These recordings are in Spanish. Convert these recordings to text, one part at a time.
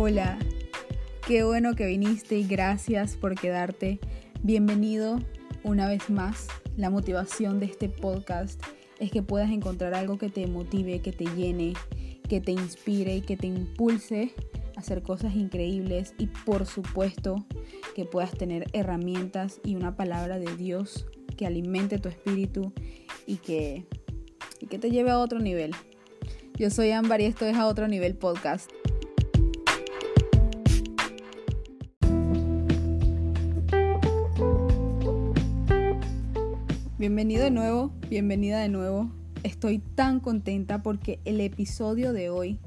Hola, qué bueno que viniste y gracias por quedarte. Bienvenido una vez más. La motivación de este podcast es que puedas encontrar algo que te motive, que te llene, que te inspire y que te impulse a hacer cosas increíbles y por supuesto que puedas tener herramientas y una palabra de Dios que alimente tu espíritu y que, te lleve a otro nivel. Yo soy Ámbar y esto es a otro nivel podcast. Bienvenido de nuevo, bienvenida de nuevo. Estoy tan contenta porque el episodio de hoy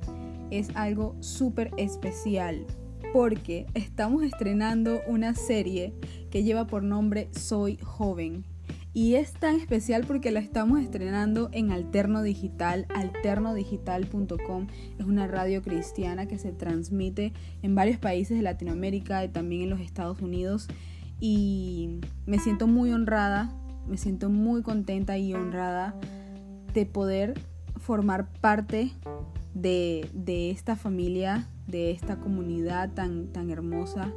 es algo súper especial porque estamos estrenando una serie que lleva por nombre Soy joven. Y es tan especial porque la estamos estrenando en Alterno Digital, alternodigital.com. Es una radio cristiana que se transmite en varios países de Latinoamérica y también en los Estados Unidos. Y me siento muy honrada me siento muy contenta y honrada de poder formar parte de, esta familia, de esta comunidad tan, hermosa.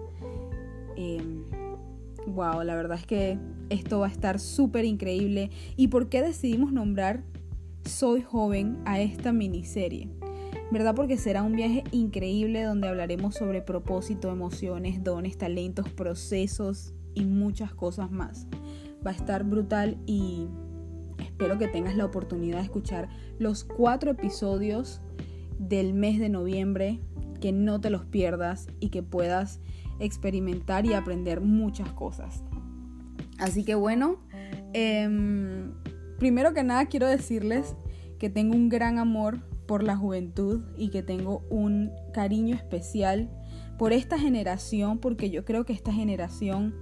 wow, em, la verdad es que esto va a estar súper increíble. ¿Y por qué decidimos nombrar Soy joven a esta miniserie? ¿Verdad? Porque será un viaje increíble donde hablaremos sobre propósito, emociones, dones, talentos, procesos y muchas cosas más va a estar brutal y espero que tengas la oportunidad de escuchar los cuatro episodios del mes de noviembre, que no te los pierdas y que puedas experimentar y aprender muchas cosas. Así que bueno, em, primero que nada quiero decirles que tengo un gran amor por la juventud y que tengo un cariño especial por esta generación, porque yo creo que esta generación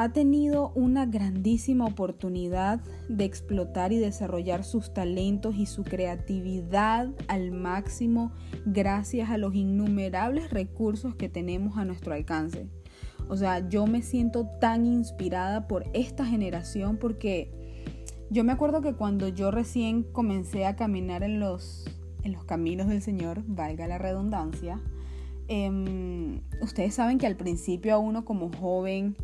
ha tenido una grandísima oportunidad de explotar y desarrollar sus talentos y su creatividad al máximo gracias a los innumerables recursos que tenemos a nuestro alcance. O sea, yo me siento tan inspirada por esta generación porque yo me acuerdo que cuando yo recién comencé a caminar en los, en los caminos del Señor, valga la redundancia, em, ustedes saben que al principio a uno como joven,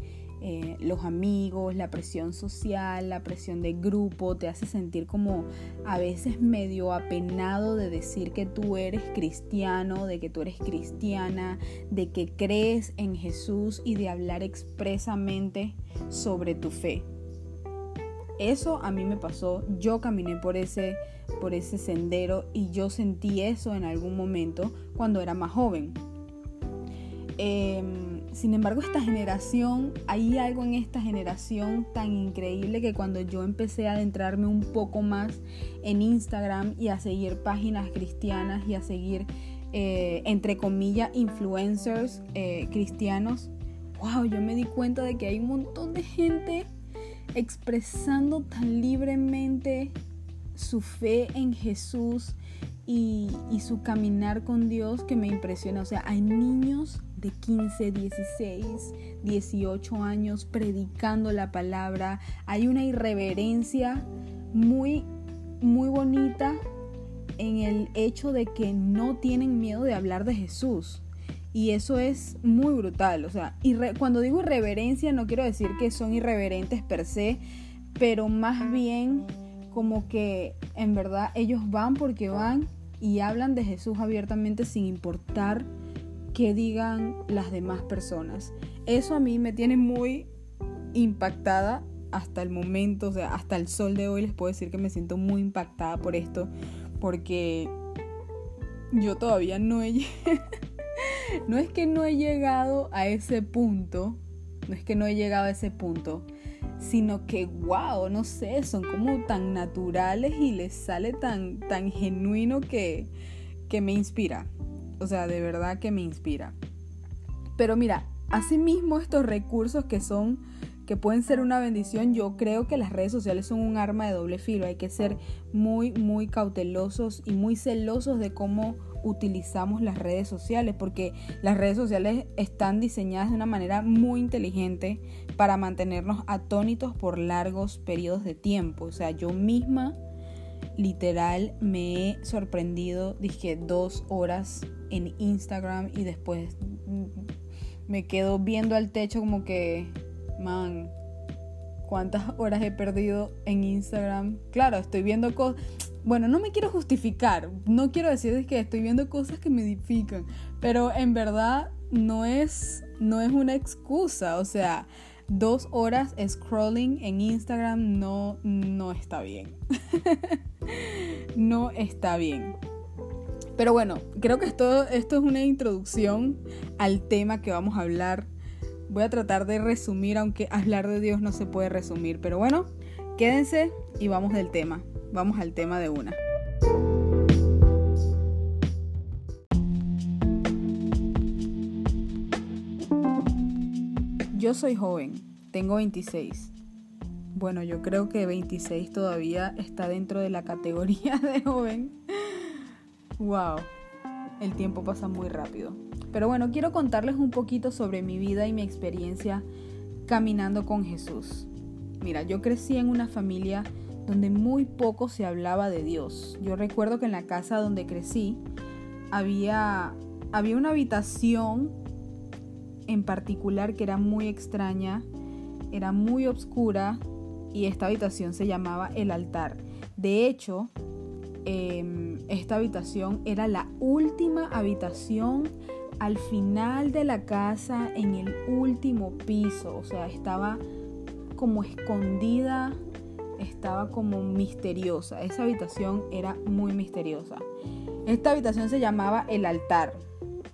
eh, los amigos, la presión social, la presión de grupo, te hace sentir como a veces medio apenado de decir que tú eres cristiano, de que tú eres cristiana, de que crees en Jesús y de hablar expresamente sobre tu fe. Eso a mí me pasó, yo caminé por ese, por ese sendero y yo sentí eso en algún momento cuando era más joven. Em, sin embargo, esta generación, hay algo en esta generación tan increíble que cuando yo empecé a adentrarme un poco más en Instagram y a seguir páginas cristianas y a seguir, eh, entre comillas, influencers eh, cristianos, wow, yo me di cuenta de que hay un montón de gente expresando tan libremente su fe en Jesús y, y su caminar con Dios que me impresiona. O sea, hay niños de 15, 16, 18 años predicando la palabra. Hay una irreverencia muy, muy bonita en el hecho de que no tienen miedo de hablar de Jesús. Y eso es muy brutal. O sea, cuando digo irreverencia no quiero decir que son irreverentes per se, pero más bien como que en verdad ellos van porque van y hablan de Jesús abiertamente sin importar que digan las demás personas. Eso a mí me tiene muy impactada hasta el momento, o sea, hasta el sol de hoy les puedo decir que me siento muy impactada por esto, porque yo todavía no he... no es que no he llegado a ese punto, no es que no he llegado a ese punto, sino que, wow, no sé, son como tan naturales y les sale tan, tan genuino que, que me inspira. O sea, de verdad que me inspira. Pero mira, asimismo estos recursos que son que pueden ser una bendición, yo creo que las redes sociales son un arma de doble filo. Hay que ser muy, muy cautelosos y muy celosos de cómo utilizamos las redes sociales, porque las redes sociales están diseñadas de una manera muy inteligente para mantenernos atónitos por largos periodos de tiempo. O sea, yo misma literal me he sorprendido, dije dos horas en Instagram y después me quedo viendo al techo como que, man, ¿cuántas horas he perdido en Instagram? Claro, estoy viendo cosas... Bueno, no me quiero justificar, no quiero decir que estoy viendo cosas que me edifican, pero en verdad no es, no es una excusa, o sea, dos horas scrolling en Instagram no, no está bien. no está bien. Pero bueno, creo que esto, esto es una introducción al tema que vamos a hablar. Voy a tratar de resumir, aunque hablar de Dios no se puede resumir. Pero bueno, quédense y vamos del tema. Vamos al tema de una. Yo soy joven, tengo 26. Bueno, yo creo que 26 todavía está dentro de la categoría de joven. Wow, el tiempo pasa muy rápido. Pero bueno, quiero contarles un poquito sobre mi vida y mi experiencia caminando con Jesús. Mira, yo crecí en una familia donde muy poco se hablaba de Dios. Yo recuerdo que en la casa donde crecí había, había una habitación en particular que era muy extraña, era muy oscura y esta habitación se llamaba el altar. De hecho, em, esta habitación era la última habitación al final de la casa en el último piso, o sea, estaba como escondida, estaba como misteriosa. Esa habitación era muy misteriosa. Esta habitación se llamaba el altar.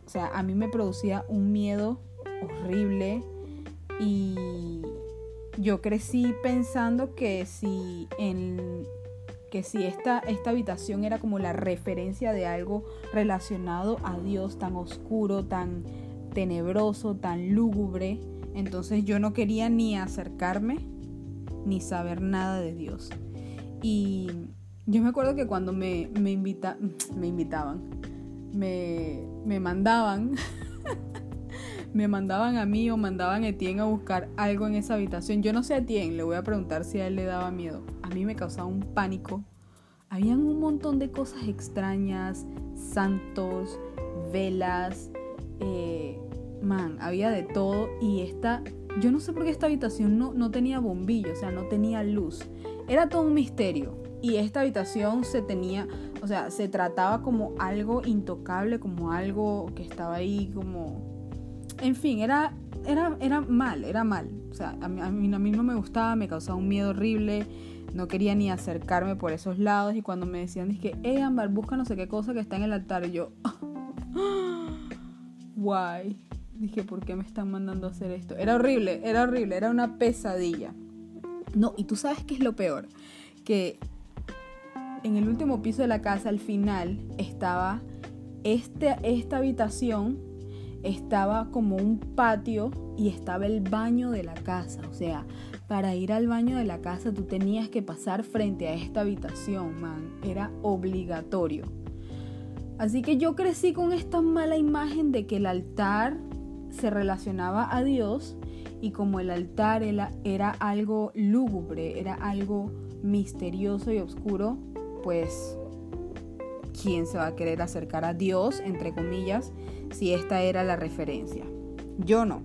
O sea, a mí me producía un miedo horrible y yo crecí pensando que si en que si esta, esta habitación era como la referencia de algo relacionado a Dios tan oscuro, tan tenebroso, tan lúgubre, entonces yo no quería ni acercarme ni saber nada de Dios. Y yo me acuerdo que cuando me, me, invita, me invitaban, me, me mandaban me mandaban a mí o mandaban a Etienne a buscar algo en esa habitación. Yo no sé a Etienne, le voy a preguntar si a él le daba miedo. A mí me causaba un pánico. Habían un montón de cosas extrañas, santos, velas, eh, man, había de todo. Y esta, yo no sé por qué esta habitación no, no tenía bombillo, o sea, no tenía luz. Era todo un misterio. Y esta habitación se tenía, o sea, se trataba como algo intocable, como algo que estaba ahí como en fin, era, era, era mal, era mal. O sea, a mí, a mí, no me gustaba, me causaba un miedo horrible. No quería ni acercarme por esos lados. Y cuando me decían, dije, hey Ambar, busca no sé qué cosa que está en el altar. Y yo, guay. Dije, ¿por qué me están mandando a hacer esto? Era horrible, era horrible, era una pesadilla. No, y tú sabes qué es lo peor. Que en el último piso de la casa, al final, estaba este, esta habitación estaba como un patio y estaba el baño de la casa. O sea, para ir al baño de la casa tú tenías que pasar frente a esta habitación, man. Era obligatorio. Así que yo crecí con esta mala imagen de que el altar se relacionaba a Dios y como el altar era, algo lúgubre, era algo misterioso y oscuro, pues ¿quién se va a querer acercar a Dios, entre comillas, si esta era la referencia? Yo no.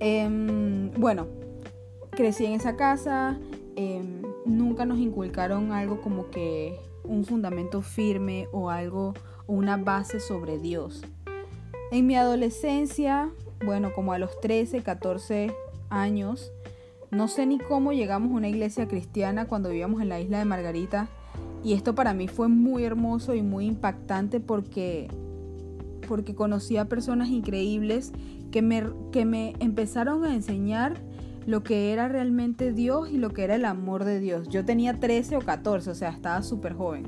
Em, bueno, crecí en esa casa, em, nunca nos inculcaron algo como que un fundamento firme o algo, una base sobre Dios. En mi adolescencia, bueno, como a los 13, 14 años, no sé ni cómo llegamos a una iglesia cristiana cuando vivíamos en la isla de Margarita y esto para mí fue muy hermoso y muy impactante porque, porque conocí a personas increíbles que me, que me empezaron a enseñar lo que era realmente Dios y lo que era el amor de Dios. Yo tenía 13 o 14, o sea, estaba súper joven.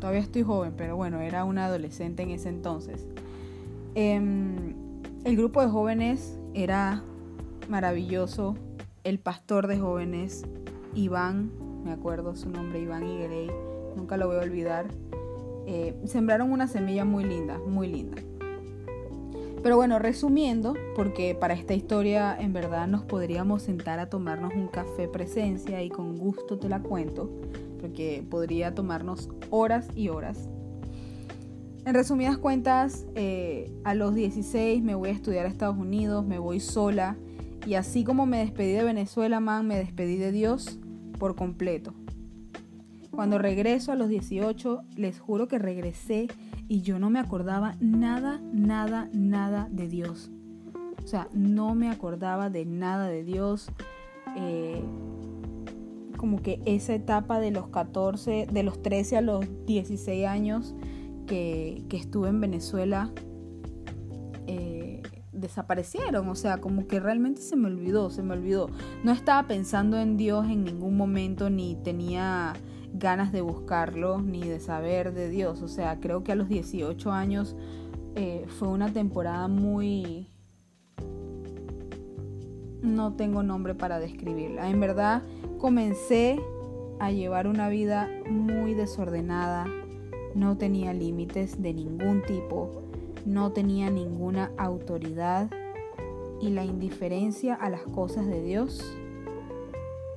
Todavía estoy joven, pero bueno, era una adolescente en ese entonces. Em, el grupo de jóvenes era maravilloso. El pastor de jóvenes, Iván, me acuerdo su nombre, Iván Higuerey, nunca lo voy a olvidar. Eh, sembraron una semilla muy linda, muy linda. Pero bueno, resumiendo, porque para esta historia en verdad nos podríamos sentar a tomarnos un café presencia y con gusto te la cuento, porque podría tomarnos horas y horas. En resumidas cuentas, eh, a los 16 me voy a estudiar a Estados Unidos, me voy sola y así como me despedí de Venezuela, man, me despedí de Dios por completo. Cuando regreso a los 18, les juro que regresé y yo no me acordaba nada, nada, nada de Dios. O sea, no me acordaba de nada de Dios. Eh, como que esa etapa de los 14, de los 13 a los 16 años que, estuve en Venezuela, eh, desaparecieron. O sea, como que realmente se me olvidó, se me olvidó. No estaba pensando en Dios en ningún momento, ni tenía ganas de buscarlo, ni de saber de Dios. O sea, creo que a los 18 años eh, fue una temporada muy no tengo nombre para describirla. En verdad comencé a llevar una vida muy desordenada, no tenía límites de ningún tipo, no tenía ninguna autoridad y la indiferencia a las cosas de Dios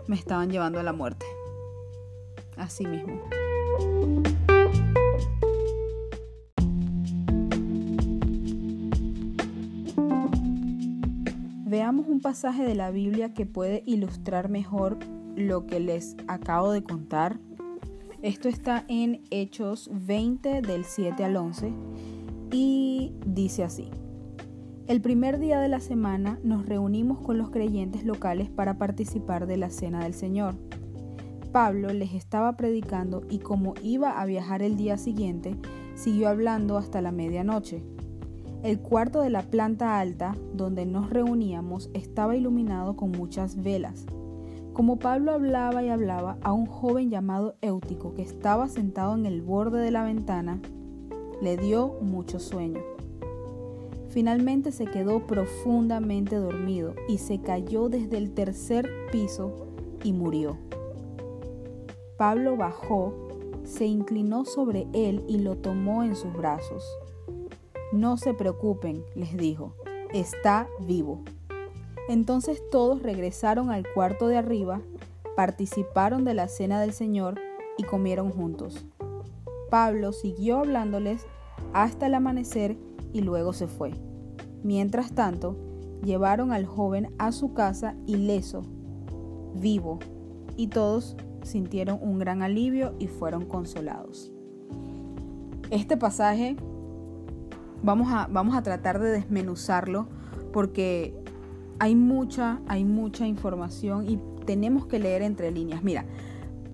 me estaban llevando a la muerte. Así mismo. Veamos un pasaje de la Biblia que puede ilustrar mejor lo que les acabo de contar. Esto está en Hechos 20 del 7 al 11 y dice así. El primer día de la semana nos reunimos con los creyentes locales para participar de la Cena del Señor. Pablo les estaba predicando y como iba a viajar el día siguiente, siguió hablando hasta la medianoche. El cuarto de la planta alta, donde nos reuníamos, estaba iluminado con muchas velas. Como Pablo hablaba y hablaba, a un joven llamado Éutico, que estaba sentado en el borde de la ventana, le dio mucho sueño. Finalmente se quedó profundamente dormido y se cayó desde el tercer piso y murió. Pablo bajó, se inclinó sobre él y lo tomó en sus brazos. No se preocupen, les dijo, está vivo. Entonces todos regresaron al cuarto de arriba, participaron de la cena del Señor y comieron juntos. Pablo siguió hablándoles hasta el amanecer y luego se fue. Mientras tanto, llevaron al joven a su casa ileso, vivo, y todos sintieron un gran alivio y fueron consolados. Este pasaje Vamos a, vamos a tratar de desmenuzarlo porque hay mucha, hay mucha información y tenemos que leer entre líneas. Mira,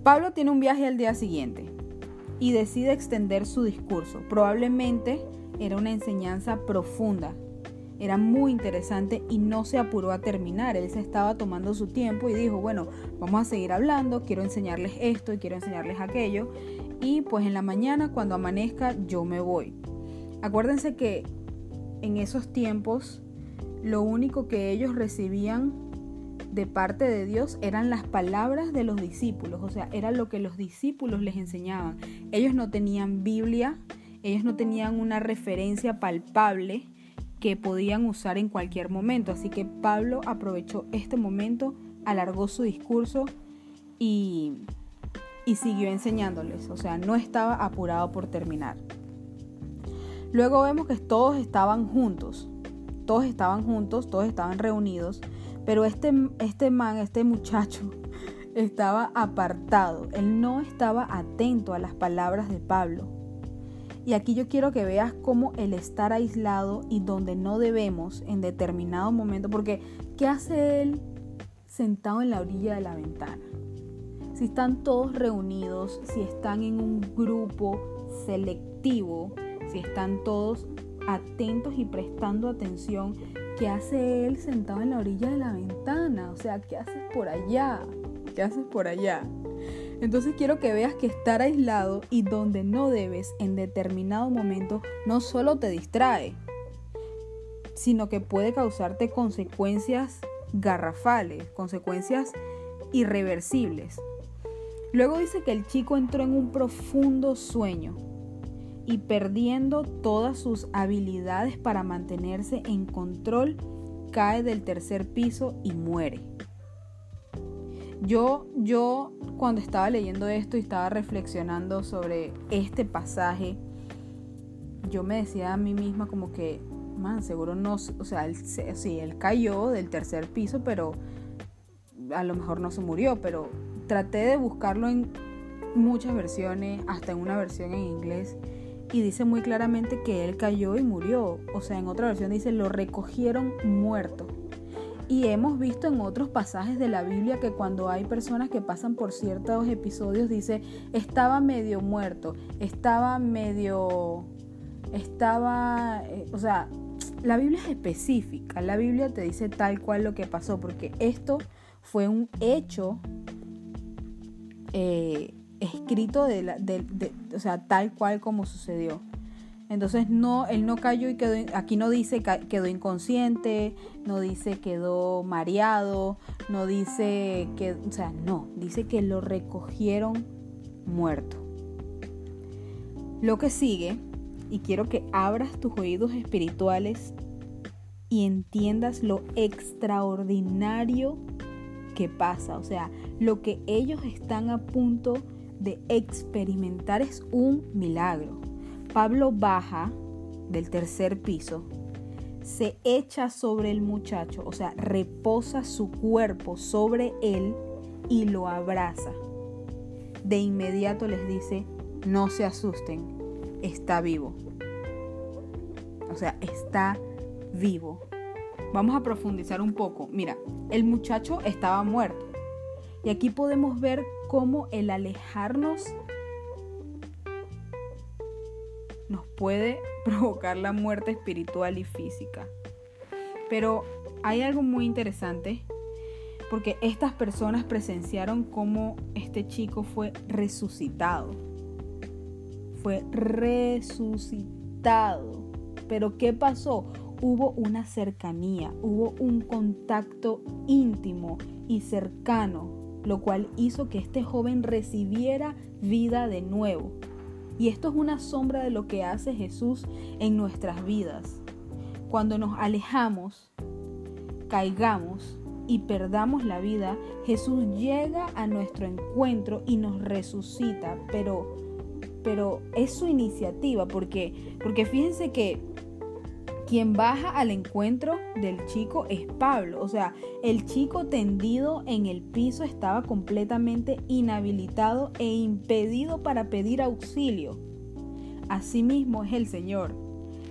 Pablo tiene un viaje al día siguiente y decide extender su discurso. Probablemente era una enseñanza profunda, era muy interesante y no se apuró a terminar. Él se estaba tomando su tiempo y dijo, bueno, vamos a seguir hablando, quiero enseñarles esto y quiero enseñarles aquello. Y pues en la mañana, cuando amanezca, yo me voy. Acuérdense que en esos tiempos lo único que ellos recibían de parte de Dios eran las palabras de los discípulos, o sea, era lo que los discípulos les enseñaban. Ellos no tenían Biblia, ellos no tenían una referencia palpable que podían usar en cualquier momento, así que Pablo aprovechó este momento, alargó su discurso y, y siguió enseñándoles, o sea, no estaba apurado por terminar. Luego vemos que todos estaban juntos, todos estaban juntos, todos estaban reunidos, pero este, este man, este muchacho, estaba apartado, él no estaba atento a las palabras de Pablo. Y aquí yo quiero que veas cómo el estar aislado y donde no debemos en determinado momento, porque ¿qué hace él sentado en la orilla de la ventana? Si están todos reunidos, si están en un grupo selectivo, si están todos atentos y prestando atención, ¿qué hace él sentado en la orilla de la ventana? O sea, ¿qué haces por allá? ¿Qué haces por allá? Entonces quiero que veas que estar aislado y donde no debes en determinado momento no solo te distrae, sino que puede causarte consecuencias garrafales, consecuencias irreversibles. Luego dice que el chico entró en un profundo sueño y perdiendo todas sus habilidades para mantenerse en control, cae del tercer piso y muere. Yo, yo cuando estaba leyendo esto y estaba reflexionando sobre este pasaje, yo me decía a mí misma como que, man, seguro no, o sea, él, sí, él cayó del tercer piso, pero a lo mejor no se murió, pero traté de buscarlo en muchas versiones, hasta en una versión en inglés, y dice muy claramente que él cayó y murió. O sea, en otra versión dice, lo recogieron muerto. Y hemos visto en otros pasajes de la Biblia que cuando hay personas que pasan por ciertos episodios, dice, estaba medio muerto, estaba medio, estaba, eh, o sea, la Biblia es específica, la Biblia te dice tal cual lo que pasó, porque esto fue un hecho eh, escrito de, la, o sea, tal cual como sucedió. Entonces no, él no cayó y quedó, aquí no dice quedó inconsciente, no dice quedó mareado, no dice que, o sea, no, dice que lo recogieron muerto. Lo que sigue, y quiero que abras tus oídos espirituales y entiendas lo extraordinario que pasa, o sea, lo que ellos están a punto de experimentar es un milagro. Pablo baja del tercer piso, se echa sobre el muchacho, o sea, reposa su cuerpo sobre él y lo abraza. De inmediato les dice, no se asusten, está vivo. O sea, está vivo. Vamos a profundizar un poco. Mira, el muchacho estaba muerto. Y aquí podemos ver cómo el alejarnos nos puede provocar la muerte espiritual y física. Pero hay algo muy interesante porque estas personas presenciaron cómo este chico fue resucitado. Fue resucitado. Pero ¿qué pasó? Hubo una cercanía, hubo un contacto íntimo y cercano lo cual hizo que este joven recibiera vida de nuevo. Y esto es una sombra de lo que hace Jesús en nuestras vidas. Cuando nos alejamos, caigamos y perdamos la vida, Jesús llega a nuestro encuentro y nos resucita, pero pero es su iniciativa porque porque fíjense que quien baja al encuentro del chico es Pablo. O sea, el chico tendido en el piso estaba completamente inhabilitado e impedido para pedir auxilio. Asimismo es el Señor.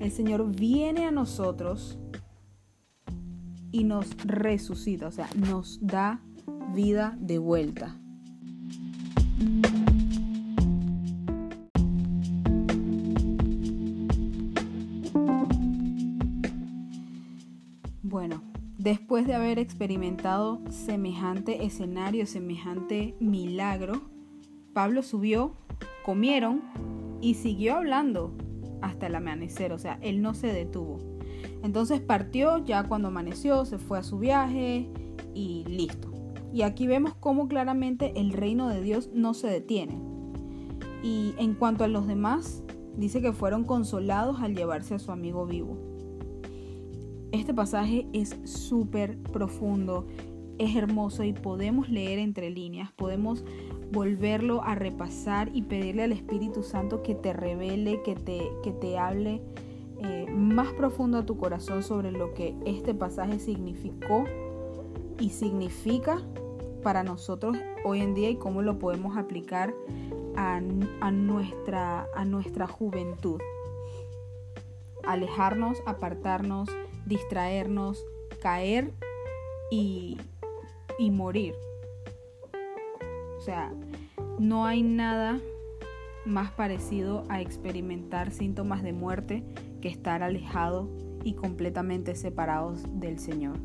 El Señor viene a nosotros y nos resucita, o sea, nos da vida de vuelta. Después de haber experimentado semejante escenario, semejante milagro, Pablo subió, comieron y siguió hablando hasta el amanecer, o sea, él no se detuvo. Entonces partió ya cuando amaneció, se fue a su viaje y listo. Y aquí vemos cómo claramente el reino de Dios no se detiene. Y en cuanto a los demás, dice que fueron consolados al llevarse a su amigo vivo. Este pasaje es súper profundo, es hermoso y podemos leer entre líneas, podemos volverlo a repasar y pedirle al Espíritu Santo que te revele, que te, que te hable eh, más profundo a tu corazón sobre lo que este pasaje significó y significa para nosotros hoy en día y cómo lo podemos aplicar a, a, nuestra, a nuestra juventud. Alejarnos, apartarnos, distraernos, caer y, y morir. O sea, no hay nada más parecido a experimentar síntomas de muerte que estar alejado y completamente separados del Señor.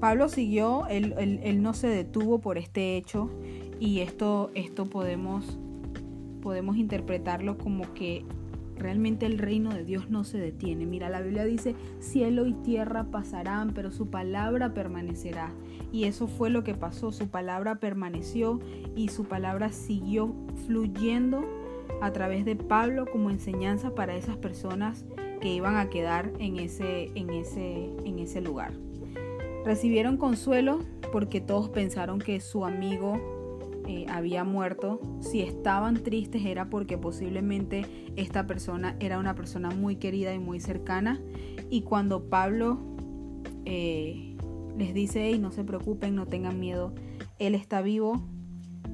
Pablo siguió, él, él, no se detuvo por este hecho y esto, esto podemos, podemos interpretarlo como que Realmente el reino de Dios no se detiene. Mira, la Biblia dice, cielo y tierra pasarán, pero su palabra permanecerá. Y eso fue lo que pasó. Su palabra permaneció y su palabra siguió fluyendo a través de Pablo como enseñanza para esas personas que iban a quedar en ese, en ese, en ese lugar. Recibieron consuelo porque todos pensaron que su amigo eh, había muerto. Si estaban tristes era porque posiblemente esta persona era una persona muy querida y muy cercana. Y cuando Pablo eh, les dice, y no se preocupen, no tengan miedo, Él está vivo,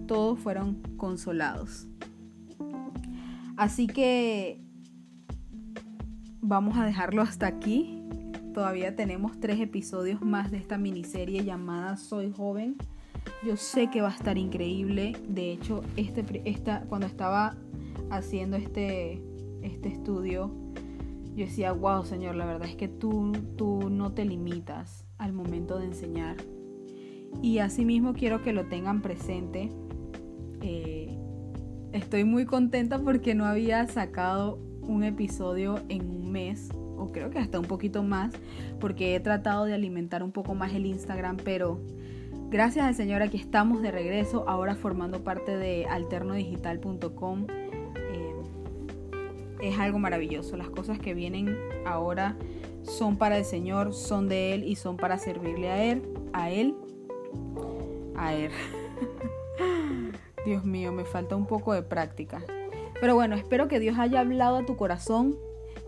todos fueron consolados. Así que vamos a dejarlo hasta aquí. Todavía tenemos tres episodios más de esta miniserie llamada Soy joven. Yo sé que va a estar increíble. De hecho, este, esta, cuando estaba haciendo este, este estudio, yo decía, wow, Señor, la verdad es que tú, tú no te limitas al momento de enseñar. Y asimismo quiero que lo tengan presente. Eh, estoy muy contenta porque no había sacado un episodio en un mes o creo que hasta un poquito más, porque he tratado de alimentar un poco más el Instagram, pero gracias al Señor aquí estamos de regreso, ahora formando parte de alternodigital.com. Eh, es algo maravilloso, las cosas que vienen ahora son para el Señor, son de Él y son para servirle a Él, a Él, a Él. Dios mío, me falta un poco de práctica. Pero bueno, espero que Dios haya hablado a tu corazón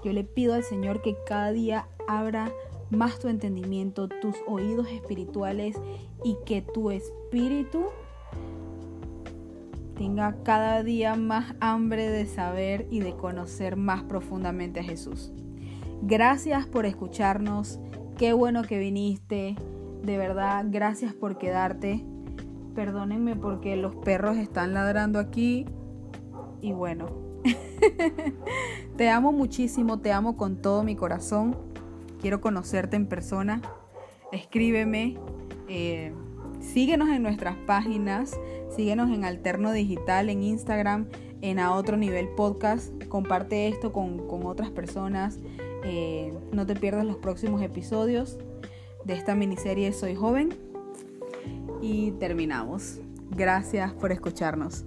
yo le pido al Señor que cada día abra más tu entendimiento, tus oídos espirituales y que tu espíritu tenga cada día más hambre de saber y de conocer más profundamente a Jesús. Gracias por escucharnos, qué bueno que viniste, de verdad, gracias por quedarte. Perdónenme porque los perros están ladrando aquí y bueno, te amo muchísimo, te amo con todo mi corazón. Quiero conocerte en persona. Escríbeme. Eh, síguenos en nuestras páginas. Síguenos en Alterno Digital, en Instagram, en A Otro Nivel Podcast. Comparte esto con, otras personas. Eh, no te pierdas los próximos episodios de esta miniserie Soy Joven. Y terminamos. Gracias por escucharnos.